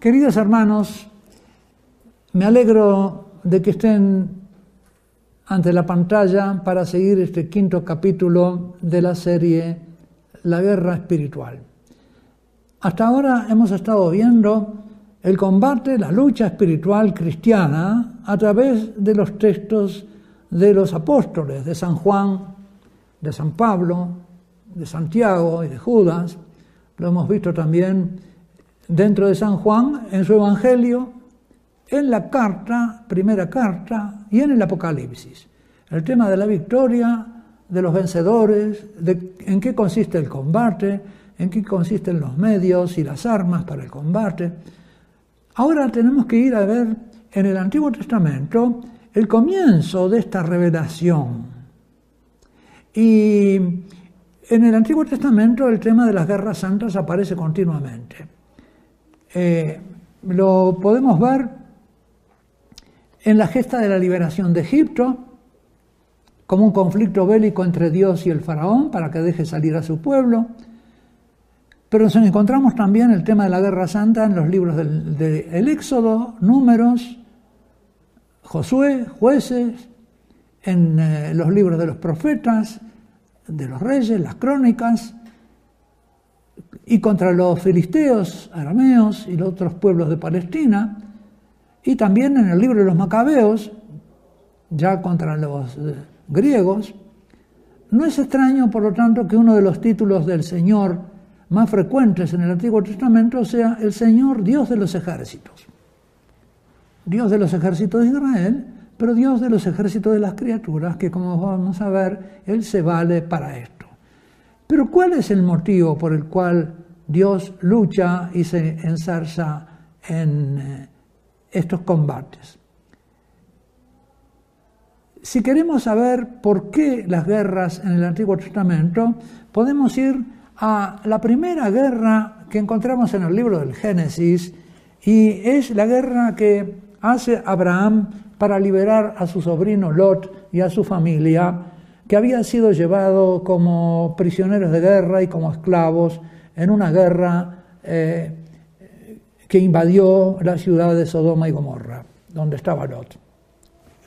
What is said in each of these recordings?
Queridos hermanos, me alegro de que estén ante la pantalla para seguir este quinto capítulo de la serie La guerra espiritual. Hasta ahora hemos estado viendo el combate, la lucha espiritual cristiana a través de los textos de los apóstoles, de San Juan, de San Pablo, de Santiago y de Judas. Lo hemos visto también dentro de San Juan, en su Evangelio, en la carta, primera carta, y en el Apocalipsis. El tema de la victoria, de los vencedores, en qué consiste el combate, en qué consisten los medios y las armas para el combate. Ahora tenemos que ir a ver en el Antiguo Testamento el comienzo de esta revelación. Y en el Antiguo Testamento el tema de las guerras santas aparece continuamente. Eh, lo podemos ver en la gesta de la liberación de Egipto, como un conflicto bélico entre Dios y el faraón para que deje salir a su pueblo. Pero nos encontramos también el tema de la guerra santa en los libros del, Éxodo, Números, Josué, Jueces, en eh, los libros de los profetas, de los reyes, las crónicas, y contra los filisteos, arameos y los otros pueblos de Palestina, y también en el libro de los macabeos, ya contra los eh, griegos. No es extraño, por lo tanto, que uno de los títulos del Señor más frecuentes en el Antiguo Testamento sea el Señor Dios de los ejércitos. Dios de los ejércitos de Israel, pero Dios de los ejércitos de las criaturas, que como vamos a ver, Él se vale para esto. Pero ¿cuál es el motivo por el cual Dios lucha y se ensarza en eh, estos combates? Si queremos saber por qué las guerras en el Antiguo Testamento, podemos ir a la primera guerra que encontramos en el libro del Génesis y es la guerra que hace Abraham para liberar a su sobrino Lot y a su familia que habían sido llevados como prisioneros de guerra y como esclavos en una guerra eh, que invadió la ciudad de Sodoma y Gomorra, donde estaba Lot.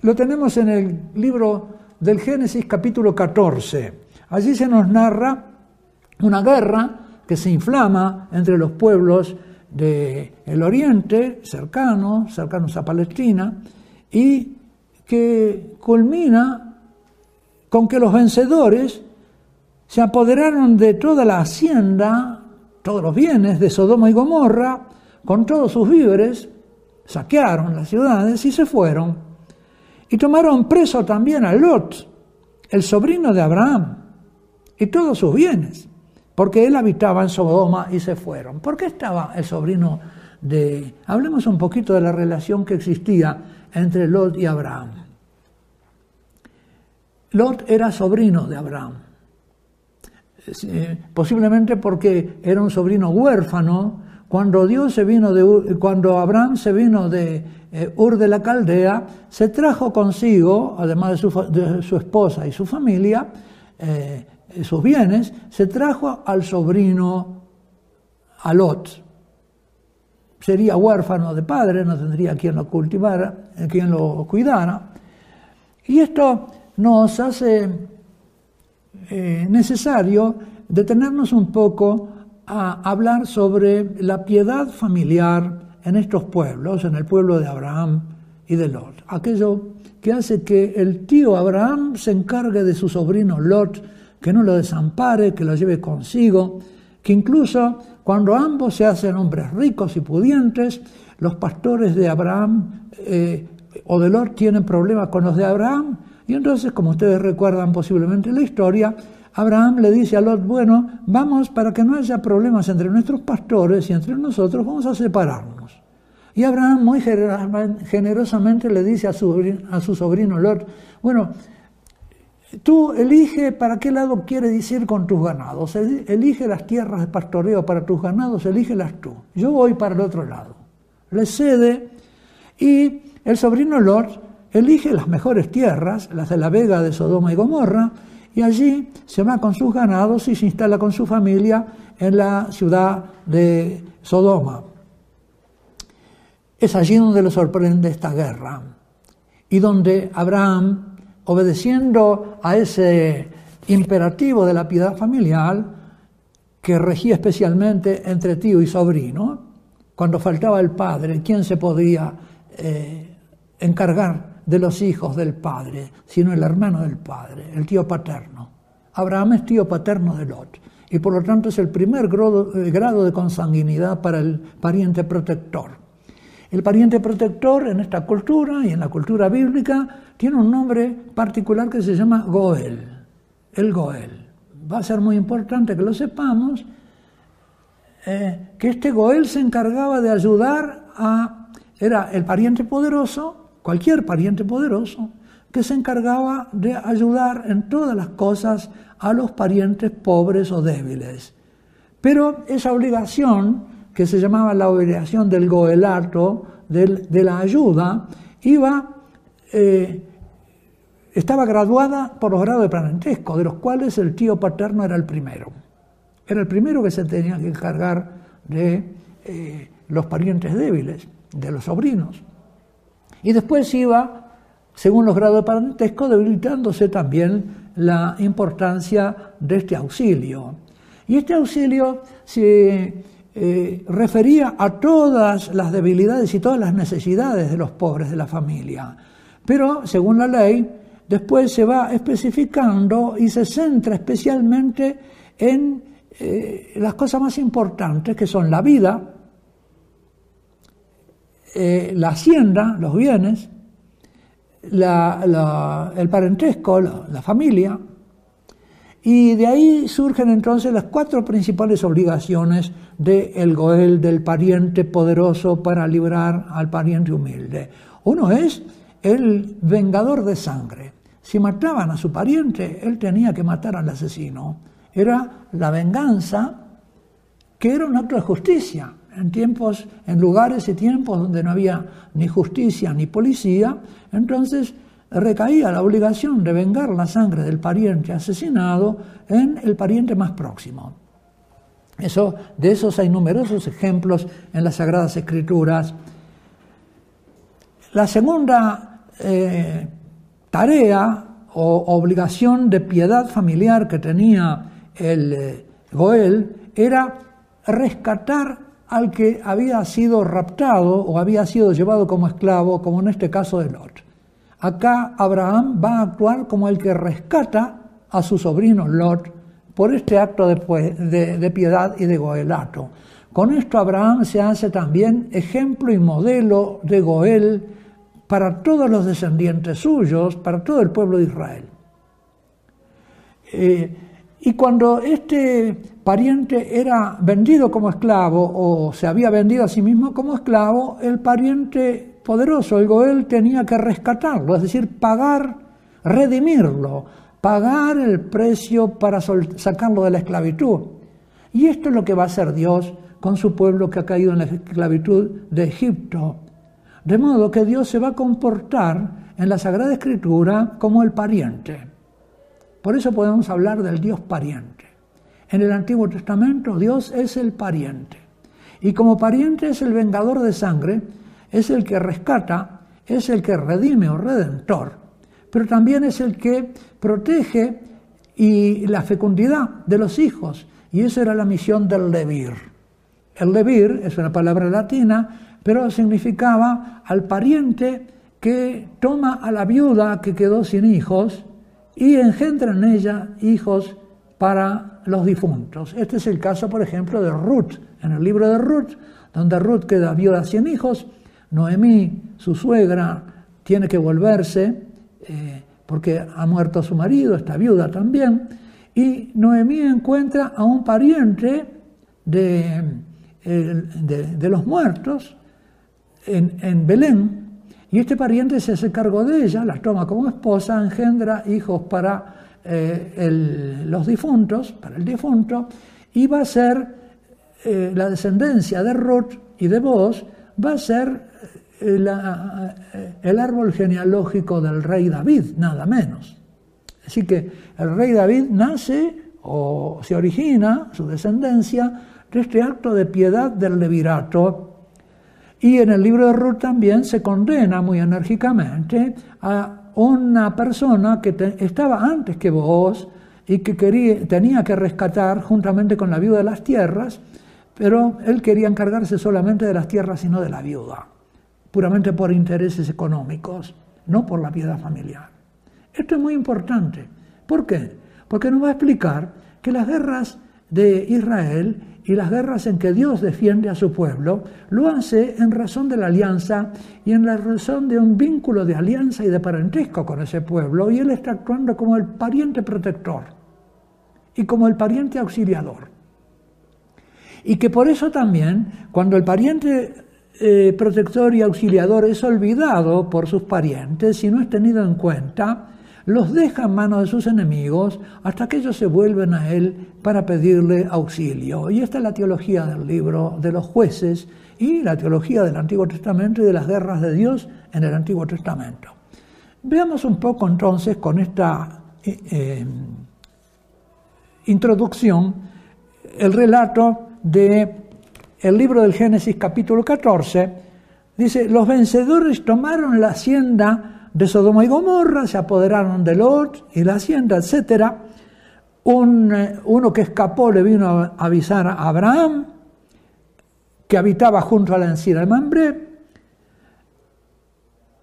Lo tenemos en el libro del Génesis capítulo 14. Allí se nos narra una guerra que se inflama entre los pueblos del oriente, cercanos, cercanos a Palestina, y que culmina con que los vencedores se apoderaron de toda la hacienda, todos los bienes de Sodoma y Gomorra, con todos sus víveres, saquearon las ciudades y se fueron. Y tomaron preso también a Lot, el sobrino de Abraham, y todos sus bienes, porque él habitaba en Sodoma y se fueron. ¿Por qué estaba el sobrino de... Hablemos un poquito de la relación que existía entre Lot y Abraham. Lot era sobrino de Abraham, eh, posiblemente porque era un sobrino huérfano. Cuando, Dios se vino de, cuando Abraham se vino de eh, Ur de la Caldea, se trajo consigo, además de su, esposa y su familia, eh, sus bienes, se trajo al sobrino, a Lot. Sería huérfano de padre, no tendría quien lo cultivara, quien lo cuidara. Y esto nos hace eh, necesario detenernos un poco a hablar sobre la piedad familiar en estos pueblos, en el pueblo de Abraham y de Lot. Aquello que hace que el tío Abraham se encargue de su sobrino Lot, que no lo desampare, que lo lleve consigo, que incluso cuando ambos se hacen hombres ricos y pudientes, los pastores de Abraham eh, o de Lot tienen problemas con los de Abraham y entonces, como ustedes recuerdan posiblemente la historia, Abraham le dice a Lot, bueno, vamos para que no haya problemas entre nuestros pastores y entre nosotros, vamos a separarnos. Y Abraham muy generosamente le dice a su, a su sobrino Lot, bueno, tú elige para qué lado quieres ir con tus ganados, elige las tierras de pastoreo para tus ganados, elígelas tú. Yo voy para el otro lado. Le cede y el sobrino Lot elige las mejores tierras, las de la vega de Sodoma y Gomorra, y allí se va con sus ganados y se instala con su familia en la ciudad de Sodoma. es allí donde le sorprende esta guerra y donde Abraham, obedeciendo a ese imperativo de la piedad familiar, que regía especialmente entre tío y sobrino, cuando faltaba el padre, ¿quién se podía eh, encargar de los hijos del padre, sino el hermano del padre, el tío paterno? Abraham es tío paterno de Lot y por lo tanto es el primer grado, eh, grado de consanguinidad para el pariente protector. El pariente protector en esta cultura y en la cultura bíblica tiene un nombre particular que se llama Goel, el Goel. Va a ser muy importante que lo sepamos, eh, que este Goel se encargaba de ayudar a, era el pariente poderoso, cualquier pariente poderoso, que se encargaba de ayudar en todas las cosas a los parientes pobres o débiles. Pero esa obligación que se llamaba la obligación del goelato, de la ayuda, iba, eh, estaba graduada por los grados de parentesco, de los cuales el tío paterno era el primero. Era el primero que se tenía que encargar de eh, los parientes débiles, de los sobrinos. Y después iba, según los grados de parentesco, debilitándose también la importancia de este auxilio. Y este auxilio se eh, refería a todas las debilidades y todas las necesidades de los pobres de la familia. Pero, según la ley, después se va especificando y se centra especialmente en eh, las cosas más importantes, que son la vida, eh, la hacienda, los bienes, el parentesco, la familia, y de ahí surgen entonces las cuatro principales obligaciones del Goel, del pariente poderoso para librar al pariente humilde. Uno es el vengador de sangre. Si mataban a su pariente, él tenía que matar al asesino. Era la venganza que era un acto de justicia. En tiempos, en lugares y tiempos donde no había ni justicia ni policía, entonces recaía la obligación de vengar la sangre del pariente asesinado en el pariente más próximo. Eso, de esos hay numerosos ejemplos en las Sagradas Escrituras. La segunda eh, tarea o obligación de piedad familiar que tenía el eh, Goel era rescatar al que había sido raptado o había sido llevado como esclavo, como en este caso de Lot. Acá Abraham va a actuar como el que rescata a su sobrino Lot por este acto de, piedad y de goelato. Con esto Abraham se hace también ejemplo y modelo de Goel para todos los descendientes suyos, para todo el pueblo de Israel. Eh, y cuando este pariente era vendido como esclavo o se había vendido a sí mismo como esclavo, el pariente poderoso, el Goel tenía que rescatarlo, es decir, pagar, redimirlo, pagar el precio para sacarlo de la esclavitud. Y esto es lo que va a hacer Dios con su pueblo que ha caído en la esclavitud de Egipto. De modo que Dios se va a comportar en la Sagrada Escritura como el pariente. Por eso podemos hablar del Dios pariente. En el Antiguo Testamento Dios es el pariente. Y como pariente es el vengador de sangre es el que rescata, es el que redime o redentor, pero también es el que protege y la fecundidad de los hijos. Y esa era la misión del levir. El levir es una palabra latina, pero significaba al pariente que toma a la viuda que quedó sin hijos y engendra en ella hijos para los difuntos. Este es el caso, por ejemplo, de Ruth, en el libro de Ruth, donde Ruth queda viuda sin hijos Noemí, su suegra, tiene que volverse eh, porque ha muerto su marido, está viuda también, y Noemí encuentra a un pariente de, de, los muertos en, Belén, y este pariente se hace cargo de ella, la toma como esposa, engendra hijos para eh, los difuntos, para el difunto, y va a ser eh, la descendencia de Ruth y de Boaz, va a ser el árbol genealógico del rey David, nada menos. Así que el rey David nace o se origina, su descendencia, de este acto de piedad del levirato. Y en el libro de Ruth también se condena muy enérgicamente a una persona que estaba antes que vos y que quería, tenía que rescatar juntamente con la viuda de las tierras, pero él quería encargarse solamente de las tierras y no de la viuda, puramente por intereses económicos, no por la piedad familiar. Esto es muy importante. ¿Por qué? Porque nos va a explicar que las guerras de Israel y las guerras en que Dios defiende a su pueblo, lo hace en razón de la alianza y en la razón de un vínculo de alianza y de parentesco con ese pueblo, y Él está actuando como el pariente protector y como el pariente auxiliador. Y que por eso también, cuando el pariente eh, protector y auxiliador es olvidado por sus parientes y no es tenido en cuenta, los deja en manos de sus enemigos hasta que ellos se vuelven a él para pedirle auxilio. Y esta es la teología del libro de los jueces y la teología del Antiguo Testamento y de las guerras de Dios en el Antiguo Testamento. Veamos un poco entonces con esta eh, eh, introducción el relato de el libro del Génesis capítulo 14. Dice, los vencedores tomaron la hacienda de Sodoma y Gomorra, se apoderaron de Lot y la hacienda, etc. Un, eh, uno que escapó le vino a avisar a Abraham, que habitaba junto a la encina de Mambré,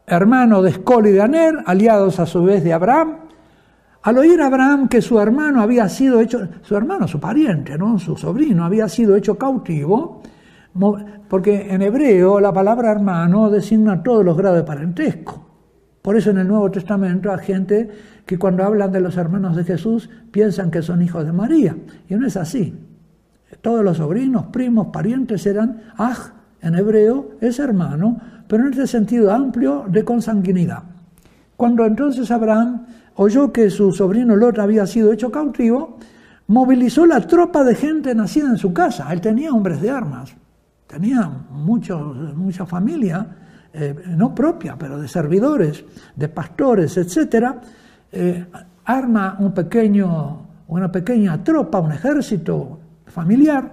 hermano de Escol y de Aner, aliados a su vez de Abraham. Al oír Abraham que su hermano había sido hecho, su hermano, su pariente, ¿no? su sobrino, había sido hecho cautivo, porque en hebreo la palabra hermano designa todos los grados de parentesco. Por eso en el Nuevo Testamento hay gente que cuando hablan de los hermanos de Jesús piensan que son hijos de María. Y no es así. Todos los sobrinos, primos, parientes eran aj, en hebreo es hermano, pero en este sentido amplio de consanguinidad. Cuando entonces Abraham oyó que su sobrino Lot había sido hecho cautivo, movilizó la tropa de gente nacida en su casa. Él tenía hombres de armas, tenía muchos, mucha familia eh, no propia, pero de servidores, de pastores, etc., eh, arma un pequeño, una pequeña tropa, un ejército familiar,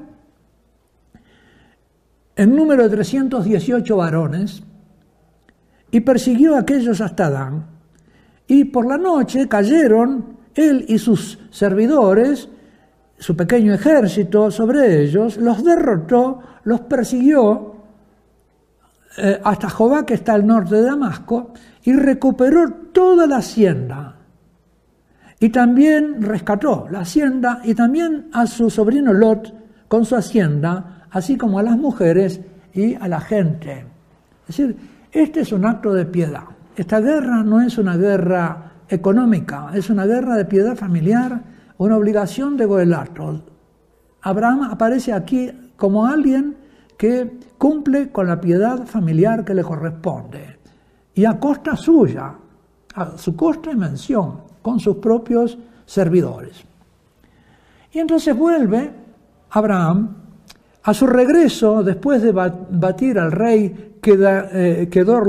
en número de 318 varones, y persiguió a aquellos hasta Dan. Y por la noche cayeron él y sus servidores, su pequeño ejército sobre ellos, los derrotó, los persiguió eh, hasta Jobá, que está al norte de Damasco, y recuperó toda la hacienda. Y también rescató la hacienda y también a su sobrino Lot con su hacienda, así como a las mujeres y a la gente. Es decir, este es un acto de piedad. Esta guerra no es una guerra económica, es una guerra de piedad familiar, una obligación de goelato. Abraham aparece aquí como alguien que cumple con la piedad familiar que le corresponde y a costa suya, a su costa y mención, con sus propios servidores. Y entonces vuelve Abraham a su regreso, después de batir al rey eh, Kedor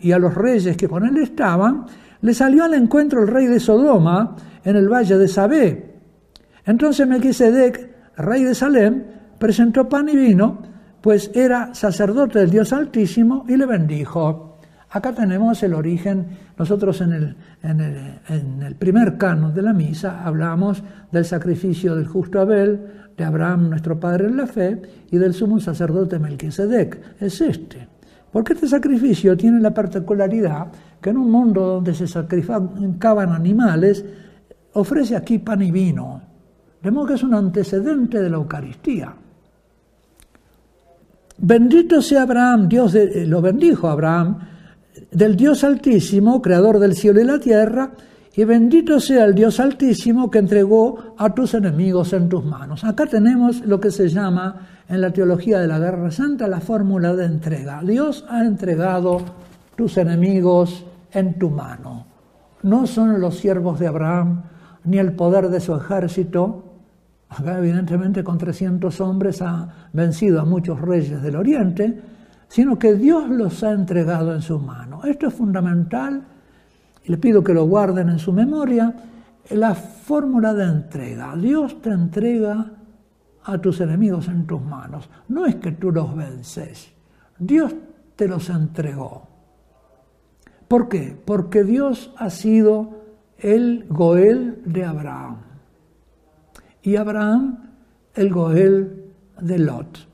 y a los reyes que con él estaban, le salió al encuentro el rey de Sodoma en el valle de Sabé. Entonces Melquisedec, rey de Salem, presentó pan y vino pues era sacerdote del Dios Altísimo y le bendijo. Acá tenemos el origen, nosotros en el, en el, primer canon de la misa hablamos del sacrificio del justo Abel, de Abraham nuestro padre en la fe, y del sumo sacerdote Melquisedec. Es este. Porque este sacrificio tiene la particularidad que en un mundo donde se sacrificaban animales, ofrece aquí pan y vino. De modo que es un antecedente de la Eucaristía. Bendito sea Abraham, Dios eh, lo bendijo Abraham, del Dios Altísimo, creador del cielo y la tierra, y bendito sea el Dios Altísimo que entregó a tus enemigos en tus manos. Acá tenemos lo que se llama en la teología de la guerra santa la fórmula de entrega. Dios ha entregado tus enemigos en tu mano. No son los siervos de Abraham, ni el poder de su ejército, Acá evidentemente con 300 hombres ha vencido a muchos reyes del Oriente, sino que Dios los ha entregado en su mano. Esto es fundamental y le pido que lo guarden en su memoria, la fórmula de entrega. Dios te entrega a tus enemigos en tus manos. No es que tú los vences, Dios te los entregó. ¿Por qué? Porque Dios ha sido el Goel de Abraham. Y Abraham el Goel de Lot.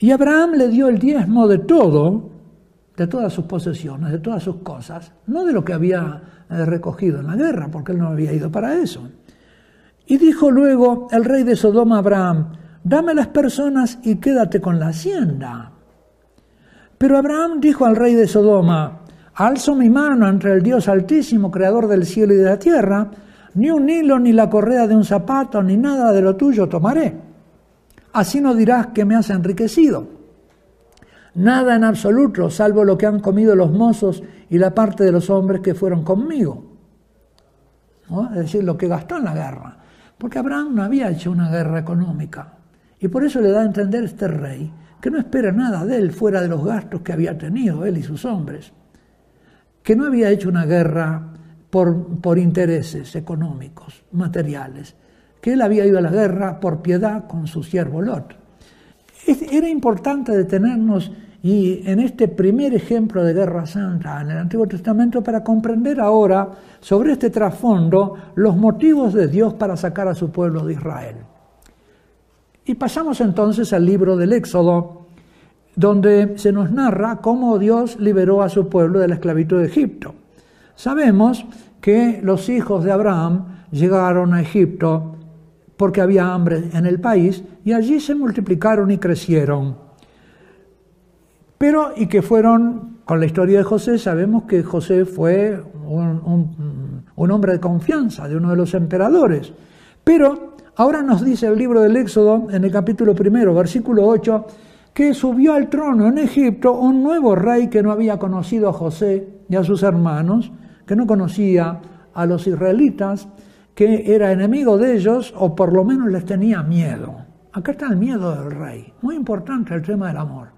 Y Abraham le dio el diezmo de todo, de todas sus posesiones, de todas sus cosas, no de lo que había eh, recogido en la guerra, porque él no había ido para eso. Y dijo luego el rey de Sodoma a Abraham, dame las personas y quédate con la hacienda. Pero Abraham dijo al rey de Sodoma, alzo mi mano entre el Dios altísimo, creador del cielo y de la tierra, ni un hilo, ni la correa de un zapato, ni nada de lo tuyo tomaré así no dirás que me has enriquecido. Nada en absoluto, salvo lo que han comido los mozos y la parte de los hombres que fueron conmigo. Es decir, lo que gastó en la guerra. Porque Abraham no había hecho una guerra económica. Y por eso le da a entender este rey que no espera nada de él fuera de los gastos que había tenido él y sus hombres. Que no había hecho una guerra por, intereses económicos, materiales, que él había ido a la guerra por piedad con su siervo Lot. Era importante detenernos y en este primer ejemplo de guerra santa en el Antiguo Testamento para comprender ahora sobre este trasfondo los motivos de Dios para sacar a su pueblo de Israel. Y pasamos entonces al libro del Éxodo, donde se nos narra cómo Dios liberó a su pueblo de la esclavitud de Egipto. Sabemos que los hijos de Abraham llegaron a Egipto porque había hambre en el país, y allí se multiplicaron y crecieron. Pero, y que fueron, con la historia de José, sabemos que José fue un, hombre de confianza de uno de los emperadores. Pero ahora nos dice el libro del Éxodo, en el capítulo primero, versículo 8, que subió al trono en Egipto un nuevo rey que no había conocido a José y a sus hermanos, que no conocía a los israelitas, que era enemigo de ellos o por lo menos les tenía miedo. Acá está el miedo del rey. Muy importante el tema del amor.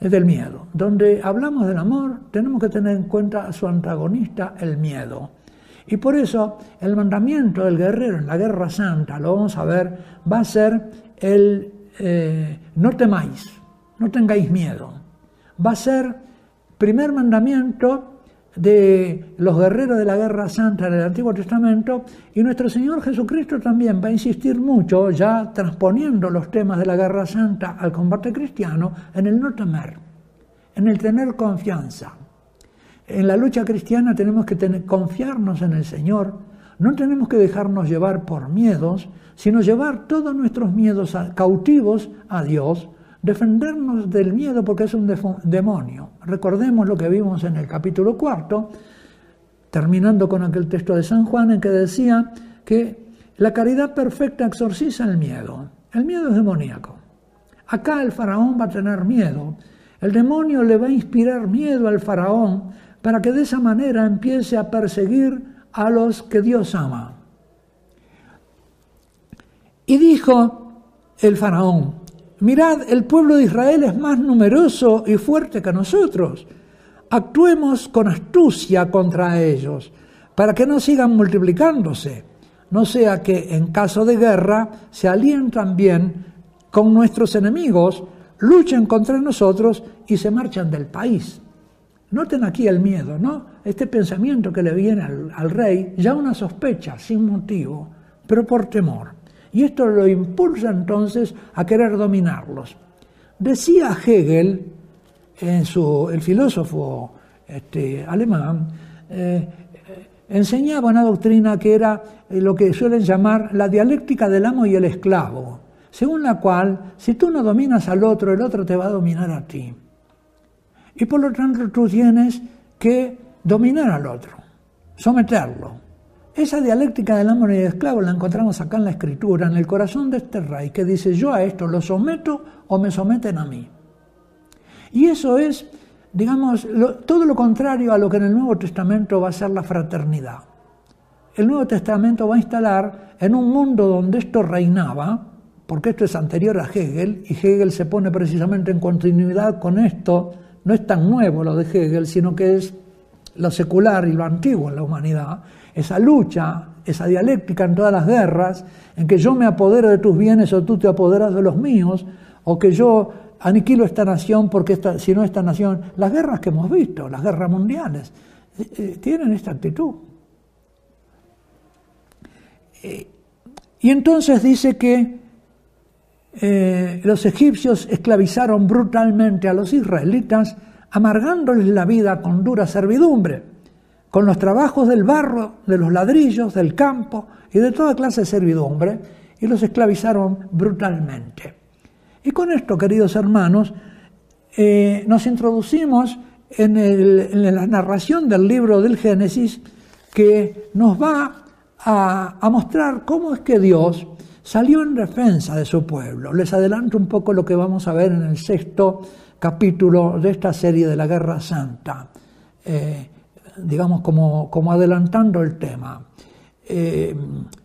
Es del miedo. Donde hablamos del amor tenemos que tener en cuenta a su antagonista, el miedo. Y por eso el mandamiento del guerrero en la guerra santa, lo vamos a ver, va a ser el eh, no temáis, no tengáis miedo. Va a ser primer mandamiento de los guerreros de la Guerra Santa del Antiguo Testamento y nuestro Señor Jesucristo también va a insistir mucho, ya transponiendo los temas de la Guerra Santa al combate cristiano, en el no temer, en el tener confianza. En la lucha cristiana tenemos que tener, confiarnos en el Señor, no tenemos que dejarnos llevar por miedos, sino llevar todos nuestros miedos cautivos a Dios, defendernos del miedo porque es un demonio. Recordemos lo que vimos en el capítulo cuarto, terminando con aquel texto de San Juan en que decía que la caridad perfecta exorciza el miedo. El miedo es demoníaco. Acá el faraón va a tener miedo. El demonio le va a inspirar miedo al faraón para que de esa manera empiece a perseguir a los que Dios ama. Y dijo el faraón, Mirad, el pueblo de Israel es más numeroso y fuerte que nosotros. Actuemos con astucia contra ellos, para que no sigan multiplicándose, no sea que en caso de guerra se alíen también con nuestros enemigos, luchen contra nosotros y se marchan del país. Noten aquí el miedo, ¿no? Este pensamiento que le viene al, al rey, ya una sospecha, sin motivo, pero por temor. Y esto lo impulsa entonces a querer dominarlos. Decía Hegel, en su, el filósofo este, alemán, eh, enseñaba una doctrina que era eh, lo que suelen llamar la dialéctica del amo y el esclavo, según la cual si tú no dominas al otro, el otro te va a dominar a ti. Y por lo tanto tú tienes que dominar al otro, someterlo. Esa dialéctica del amo y del esclavo la encontramos acá en la escritura, en el corazón de este rey, que dice, yo a esto lo someto o me someten a mí. Y eso es, digamos, todo lo contrario a lo que en el Nuevo Testamento va a ser la fraternidad. El Nuevo Testamento va a instalar en un mundo donde esto reinaba, porque esto es anterior a Hegel, y Hegel se pone precisamente en continuidad con esto, no es tan nuevo lo de Hegel, sino que es lo secular y lo antiguo en la humanidad, esa lucha, esa dialéctica en todas las guerras, en que yo me apodero de tus bienes o tú te apoderas de los míos, o que yo aniquilo esta nación porque si no esta nación, las guerras que hemos visto, las guerras mundiales, eh, eh, tienen esta actitud. Eh, y entonces dice que los egipcios esclavizaron brutalmente a los israelitas, amargándoles la vida con dura servidumbre, con los trabajos del barro, de los ladrillos, del campo y de toda clase de servidumbre, y los esclavizaron brutalmente. Y con esto, queridos hermanos, eh, nos introducimos en, la narración del libro del Génesis que nos va a, a mostrar cómo es que Dios salió en defensa de su pueblo. Les adelanto un poco lo que vamos a ver en el sexto capítulo de esta serie de la Guerra Santa, eh, digamos como, como, adelantando el tema. Eh,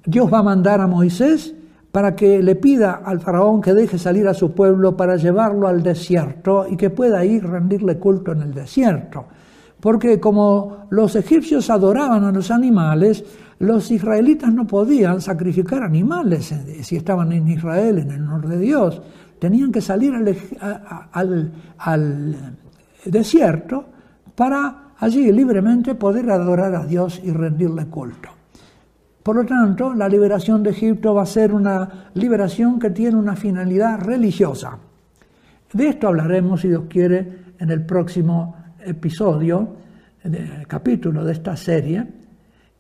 Dios va a mandar a Moisés para que le pida al faraón que deje salir a su pueblo para llevarlo al desierto y que pueda ir rendirle culto en el desierto. Porque como los egipcios adoraban a los animales, los israelitas no podían sacrificar animales si estaban en Israel, en el norte de Dios. Tenían que salir al, desierto para allí libremente poder adorar a Dios y rendirle culto. Por lo tanto, la liberación de Egipto va a ser una liberación que tiene una finalidad religiosa. De esto hablaremos, si Dios quiere, en el próximo episodio, capítulo de esta serie.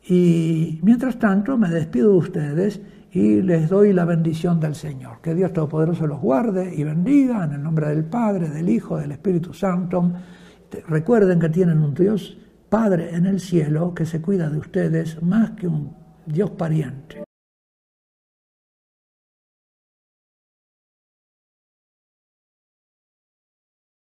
Y mientras tanto, me despido de ustedes y les doy la bendición del Señor. Que Dios Todopoderoso los guarde y bendiga en el nombre del Padre, del Hijo, del Espíritu Santo. Recuerden que tienen un Dios Padre en el cielo que se cuida de ustedes más que un Dios pariente.